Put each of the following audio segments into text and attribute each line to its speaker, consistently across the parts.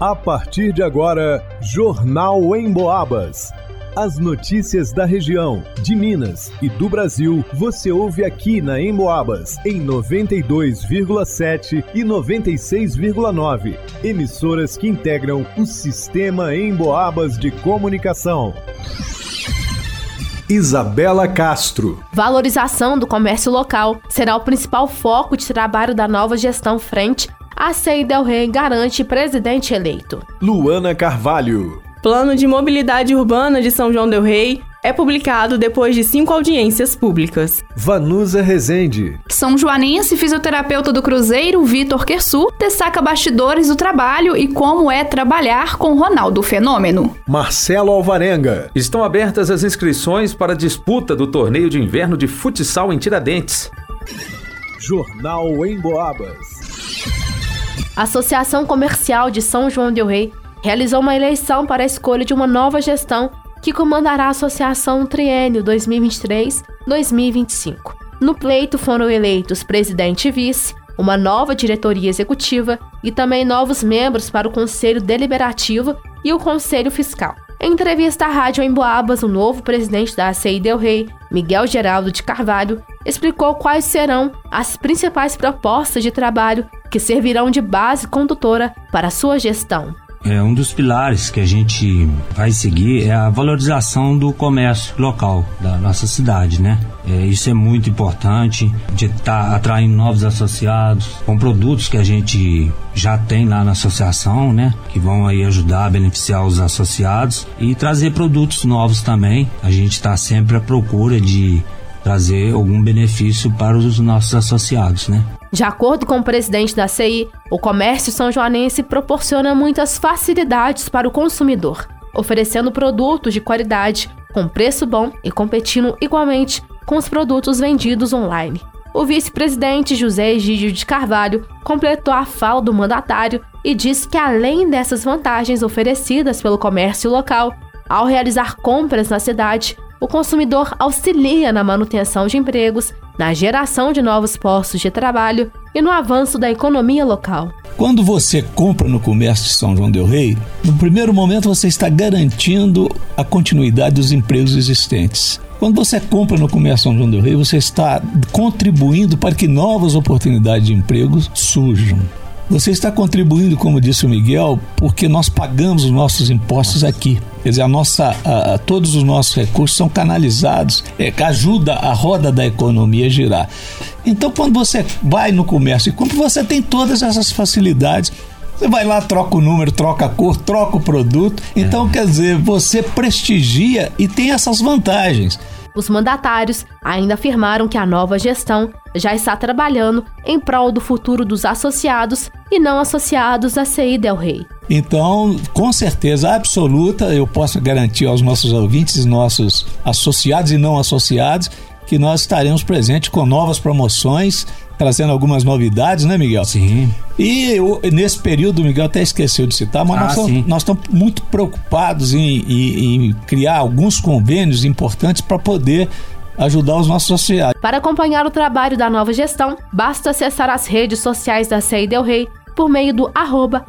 Speaker 1: A partir de agora, Jornal em Boabas. As notícias da região, de Minas e do Brasil, você ouve aqui na Emboabas, em 92,7 e 96,9. Emissoras que integram o sistema Emboabas de comunicação. Isabela Castro.
Speaker 2: Valorização do comércio local será o principal foco de trabalho da nova gestão frente a CEI Del Rey garante presidente eleito.
Speaker 1: Luana Carvalho.
Speaker 3: Plano de Mobilidade Urbana de São João Del Rei é publicado depois de cinco audiências públicas.
Speaker 1: Vanusa Rezende.
Speaker 4: São Joanense fisioterapeuta do Cruzeiro, Vitor Kersu, destaca bastidores do trabalho e como é trabalhar com Ronaldo Fenômeno.
Speaker 1: Marcelo Alvarenga.
Speaker 5: Estão abertas as inscrições para a disputa do torneio de inverno de futsal em Tiradentes.
Speaker 1: Jornal em Boabas.
Speaker 2: A Associação Comercial de São João del Rei realizou uma eleição para a escolha de uma nova gestão que comandará a associação triênio 2023-2025. No pleito foram eleitos presidente e vice, uma nova diretoria executiva e também novos membros para o Conselho Deliberativo e o Conselho Fiscal. Em entrevista à Rádio Emboabas, o novo presidente da ACI Del Rey, Miguel Geraldo de Carvalho, explicou quais serão as principais propostas de trabalho que servirão de base condutora para a sua gestão.
Speaker 6: É, um dos pilares que a gente vai seguir é a valorização do comércio local da nossa cidade, né? É, isso é muito importante, de estar tá atraindo novos associados com produtos que a gente já tem lá na associação, né? Que vão aí ajudar a beneficiar os associados e trazer produtos novos também. A gente está sempre à procura de trazer algum benefício para os nossos associados, né?
Speaker 2: De acordo com o presidente da CI, o comércio são joanense proporciona muitas facilidades para o consumidor, oferecendo produtos de qualidade, com preço bom e competindo igualmente com os produtos vendidos online. O vice-presidente José Egídio de Carvalho completou a fala do mandatário e disse que, além dessas vantagens oferecidas pelo comércio local, ao realizar compras na cidade, o consumidor auxilia na manutenção de empregos, na geração de novos postos de trabalho e no avanço da economia local.
Speaker 7: Quando você compra no comércio de São João del Rei, no primeiro momento você está garantindo a continuidade dos empregos existentes. Quando você compra no comércio São João del Rei, você está contribuindo para que novas oportunidades de empregos surjam. Você está contribuindo, como disse o Miguel, porque nós pagamos os nossos impostos aqui. Quer dizer, a nossa, a, a, todos os nossos recursos são canalizados, é, ajuda a roda da economia a girar. Então, quando você vai no comércio e compra, você tem todas essas facilidades. Você vai lá, troca o número, troca a cor, troca o produto. Então, é. quer dizer, você prestigia e tem essas vantagens.
Speaker 2: Os mandatários ainda afirmaram que a nova gestão já está trabalhando em prol do futuro dos associados e não associados à CI Del Rey.
Speaker 7: Então, com certeza absoluta, eu posso garantir aos nossos ouvintes, nossos associados e não associados, que nós estaremos presentes com novas promoções, trazendo algumas novidades, né, Miguel?
Speaker 6: Sim.
Speaker 7: E eu, nesse período, o Miguel até esqueceu de citar, mas ah, nós, estamos, nós, estamos, muito preocupados em, em, em criar alguns convênios importantes para poder ajudar os nossos associados.
Speaker 2: Para acompanhar o trabalho da nova gestão, basta acessar as redes sociais da CEI Del Rey por meio do arroba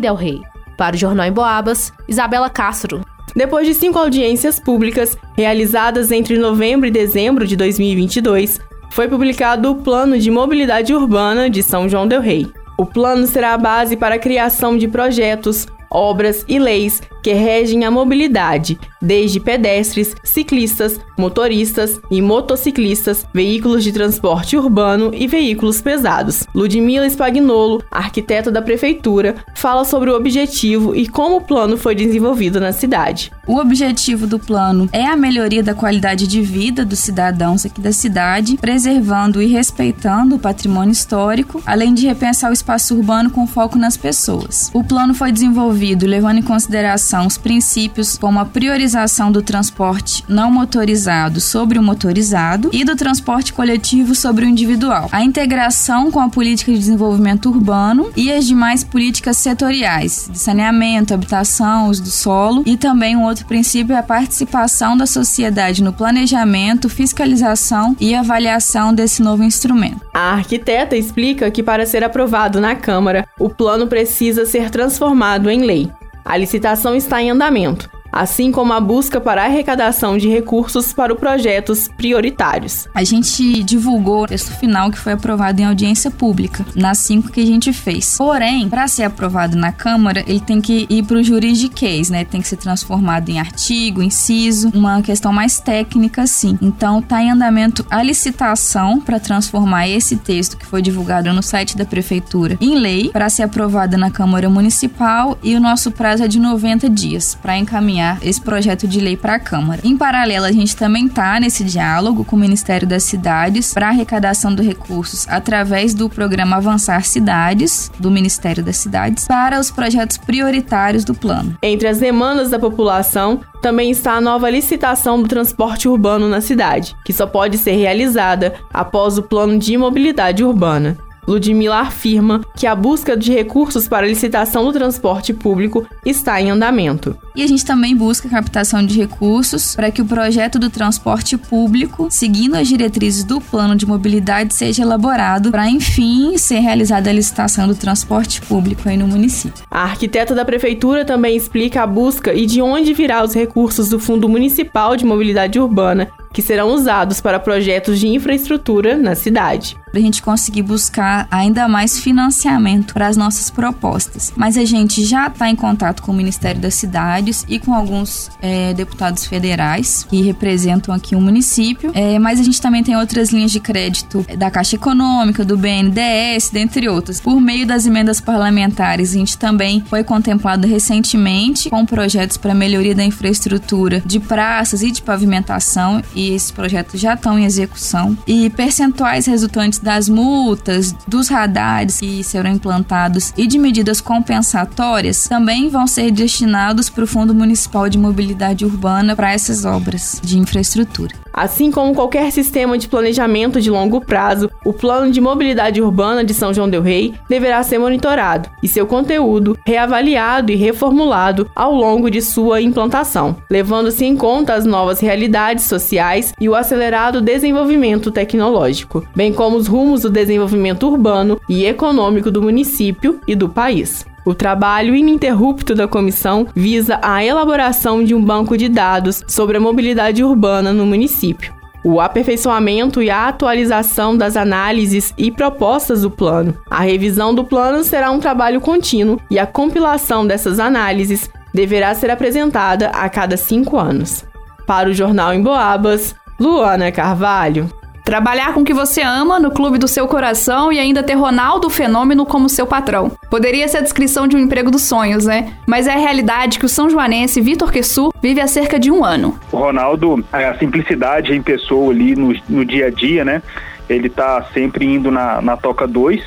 Speaker 2: Del Rey. Para o Jornal em Boabas, Isabela Castro.
Speaker 3: Depois de cinco audiências públicas realizadas entre novembro e dezembro de 2022, foi publicado o Plano de Mobilidade Urbana de São João Del Rei. O plano será a base para a criação de projetos, obras e leis que regem a mobilidade, desde pedestres, ciclistas, motoristas e motociclistas, veículos de transporte urbano e veículos pesados. Ludmila Spagnolo, arquiteta da prefeitura, fala sobre o objetivo e como o plano foi desenvolvido na cidade.
Speaker 8: O objetivo do plano é a melhoria da qualidade de vida dos cidadãos aqui da cidade, preservando e respeitando o patrimônio histórico, além de repensar o espaço urbano com foco nas pessoas. O plano foi desenvolvido levando em consideração atenção os princípios como a priorização do transporte não motorizado sobre o motorizado e do transporte coletivo sobre o individual, a integração com a política de desenvolvimento urbano e as demais políticas setoriais de saneamento, habitação, uso do solo e também um outro princípio é a participação da sociedade no planejamento, fiscalização e avaliação desse novo instrumento.
Speaker 3: A arquiteta explica que para ser aprovado na Câmara, o plano precisa ser transformado em lei. A licitação está em andamento assim como a busca para arrecadação de recursos para projetos prioritários.
Speaker 8: A gente divulgou o texto final que foi aprovado em audiência pública, nas cinco que a gente fez. Porém, para ser aprovado na Câmara, ele tem que ir para o juridiquês, né? Tem que ser transformado em artigo, inciso, uma questão mais técnica, sim. Então, está em andamento a licitação para transformar esse texto que foi divulgado no site da Prefeitura em lei para ser aprovada na Câmara Municipal e o nosso prazo é de 90 dias para encaminhar encaminhar esse projeto de lei para a Câmara. Em paralelo, a gente também está nesse diálogo com o Ministério das Cidades para arrecadação de recursos através do programa Avançar Cidades, do Ministério das Cidades, para os projetos prioritários do plano.
Speaker 3: Entre as demandas da população, também está a nova licitação do transporte urbano na cidade, que só pode ser realizada após o plano de mobilidade urbana. Ludmila afirma que a busca de recursos para a licitação do transporte público está em andamento.
Speaker 8: E a gente também busca captação de recursos para que o projeto do transporte público, seguindo as diretrizes do plano de mobilidade, seja elaborado para, enfim, ser realizada a licitação do transporte público aí no município.
Speaker 3: A arquiteta da prefeitura também explica a busca e de onde virá os recursos do Fundo Municipal de Mobilidade Urbana que serão usados para projetos de infraestrutura na cidade.
Speaker 8: Para a gente conseguir buscar ainda mais financiamento para as nossas propostas. Mas a gente já está em contato com o Ministério das Cidades e com alguns é, deputados federais que representam aqui o município. É, mas a gente também tem outras linhas de crédito da Caixa Econômica, do BNDES, dentre outras. Por meio das emendas parlamentares, a gente também foi contemplado recentemente com projetos para melhoria da infraestrutura de praças e de pavimentação e esses projetos já estão em execução. E percentuais resultantes das multas, dos radares que serão implantados e de medidas compensatórias também vão ser destinados para o Fundo Municipal de Mobilidade Urbana para essas obras de infraestrutura.
Speaker 3: Assim como qualquer sistema de planejamento de longo prazo, o Plano de Mobilidade Urbana de São João del Rei deverá ser monitorado e seu conteúdo reavaliado e reformulado ao longo de sua implantação, levando-se em conta as novas realidades sociais e o acelerado desenvolvimento tecnológico, bem como os rumos do desenvolvimento urbano e econômico do município e do país. O trabalho ininterrupto da comissão visa a elaboração de um banco de dados sobre a mobilidade urbana no município, o aperfeiçoamento e a atualização das análises e propostas do plano. A revisão do plano será um trabalho contínuo e a compilação dessas análises deverá ser apresentada a cada cinco anos. Para o Jornal em Boabas, Luana Carvalho.
Speaker 4: Trabalhar com o que você ama no clube do seu coração e ainda ter Ronaldo Fenômeno como seu patrão. Poderia ser a descrição de um emprego dos sonhos, né? Mas é a realidade que o São Joanense Vitor Quessu vive há cerca de um ano.
Speaker 9: O Ronaldo, a simplicidade em pessoa ali no, no dia a dia, né? Ele tá sempre indo na, na Toca 2,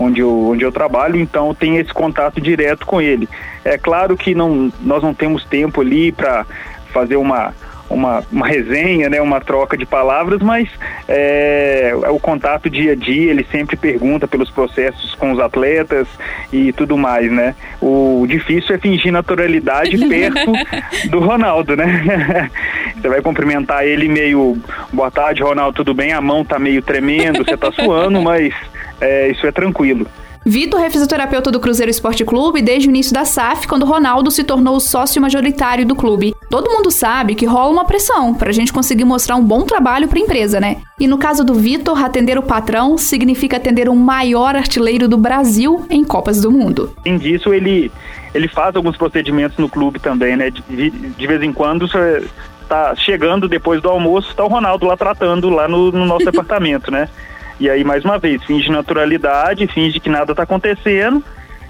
Speaker 9: onde eu, onde eu trabalho, então tem esse contato direto com ele. É claro que não, nós não temos tempo ali para fazer uma uma, uma resenha, né, uma troca de palavras, mas é, é, o contato dia a dia, ele sempre pergunta pelos processos com os atletas e tudo mais, né? O difícil é fingir naturalidade perto do Ronaldo, né? Você vai cumprimentar ele meio, boa tarde, Ronaldo, tudo bem? A mão tá meio tremendo, você tá suando, mas é, isso é tranquilo.
Speaker 4: Vitor é fisioterapeuta do Cruzeiro Esporte Clube desde o início da SAF, quando Ronaldo se tornou o sócio majoritário do clube. Todo mundo sabe que rola uma pressão para a gente conseguir mostrar um bom trabalho para a empresa, né? E no caso do Vitor, atender o patrão significa atender o maior artilheiro do Brasil em Copas do Mundo.
Speaker 9: Além disso, ele, ele faz alguns procedimentos no clube também, né? De, de vez em quando tá chegando depois do almoço, tá o Ronaldo lá tratando lá no, no nosso departamento, né? E aí, mais uma vez, finge naturalidade, finge que nada está acontecendo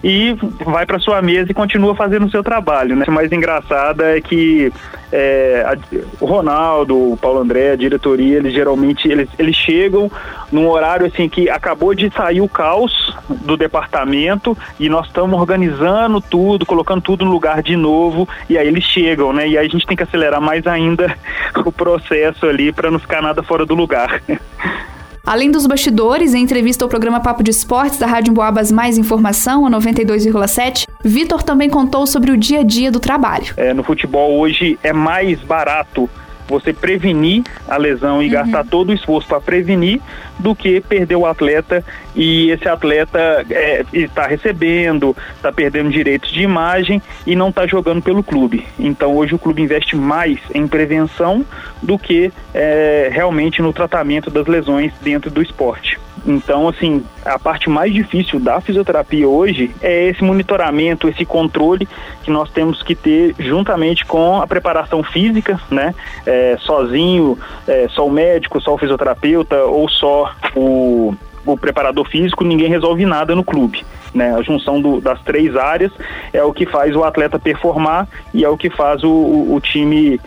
Speaker 9: e vai para sua mesa e continua fazendo o seu trabalho. Né? O mais engraçado é que é, a, o Ronaldo, o Paulo André, a diretoria, eles geralmente eles, eles chegam num horário assim que acabou de sair o caos do departamento e nós estamos organizando tudo, colocando tudo no lugar de novo e aí eles chegam, né? E aí a gente tem que acelerar mais ainda o processo ali para não ficar nada fora do lugar.
Speaker 4: Além dos bastidores, em entrevista ao programa Papo de Esportes da Rádio Boabas Mais Informação, a 92,7, Vitor também contou sobre o dia a dia do trabalho.
Speaker 9: É, no futebol hoje é mais barato você prevenir a lesão e uhum. gastar todo o esforço para prevenir do que perder o atleta e esse atleta está é, recebendo, está perdendo direitos de imagem e não está jogando pelo clube. Então hoje o clube investe mais em prevenção do que é, realmente no tratamento das lesões dentro do esporte. Então, assim, a parte mais difícil da fisioterapia hoje é esse monitoramento, esse controle que nós temos que ter juntamente com a preparação física, né? É, sozinho, é, só o médico, só o fisioterapeuta ou só o, o preparador físico, ninguém resolve nada no clube. Né? A junção do, das três áreas é o que faz o atleta performar e é o que faz o, o, o time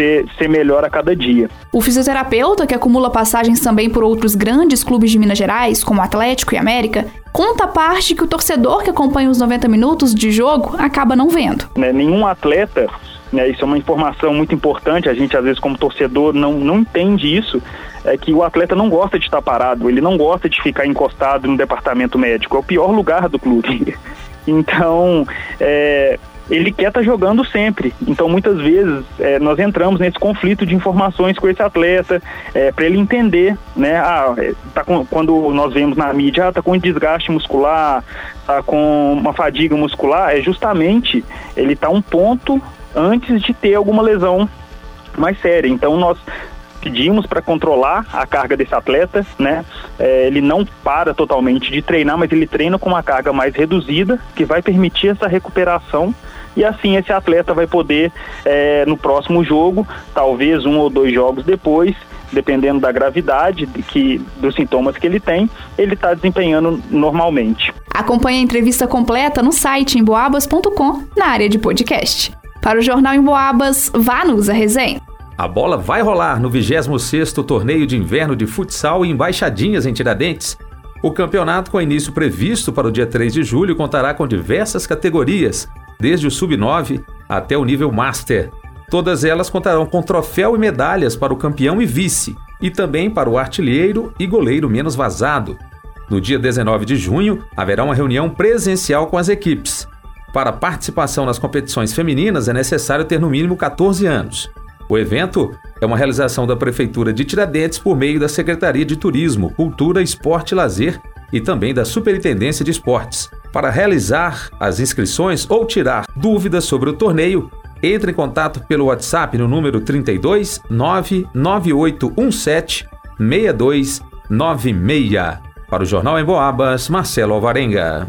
Speaker 9: ser, ser melhor a cada dia.
Speaker 4: O fisioterapeuta, que acumula passagens também por outros grandes clubes de Minas Gerais, como Atlético e América, conta a parte que o torcedor que acompanha os 90 minutos de jogo acaba não vendo.
Speaker 9: Né, nenhum atleta, né, isso é uma informação muito importante, a gente às vezes como torcedor não, não entende isso, é que o atleta não gosta de estar parado, ele não gosta de ficar encostado no departamento médico, é o pior lugar do clube. Então, é, ele quer estar tá jogando sempre. Então, muitas vezes, é, nós entramos nesse conflito de informações com esse atleta, é, para ele entender, né? Ah, é, tá com, quando nós vemos na mídia, ah, tá com desgaste muscular, tá com uma fadiga muscular, é justamente ele tá um ponto antes de ter alguma lesão mais séria. Então, nós pedimos para controlar a carga desse atleta, né? É, ele não para totalmente de treinar, mas ele treina com uma carga mais reduzida, que vai permitir essa recuperação e assim esse atleta vai poder é, no próximo jogo, talvez um ou dois jogos depois, dependendo da gravidade de que, dos sintomas que ele tem, ele está desempenhando normalmente.
Speaker 4: Acompanhe a entrevista completa no site emboabas.com, na área de podcast. Para o Jornal Emboabas, vá nos a resenha.
Speaker 5: A bola vai rolar no 26º Torneio de Inverno de Futsal em Embaixadinhas em Tiradentes. O campeonato, com início previsto para o dia 3 de julho, contará com diversas categorias, desde o sub-9 até o nível master. Todas elas contarão com troféu e medalhas para o campeão e vice, e também para o artilheiro e goleiro menos vazado. No dia 19 de junho, haverá uma reunião presencial com as equipes. Para participação nas competições femininas é necessário ter no mínimo 14 anos. O evento é uma realização da Prefeitura de Tiradentes por meio da Secretaria de Turismo, Cultura, Esporte e Lazer e também da Superintendência de Esportes. Para realizar as inscrições ou tirar dúvidas sobre o torneio, entre em contato pelo WhatsApp no número 32 99817 6296. Para o Jornal em Boabas, Marcelo Alvarenga.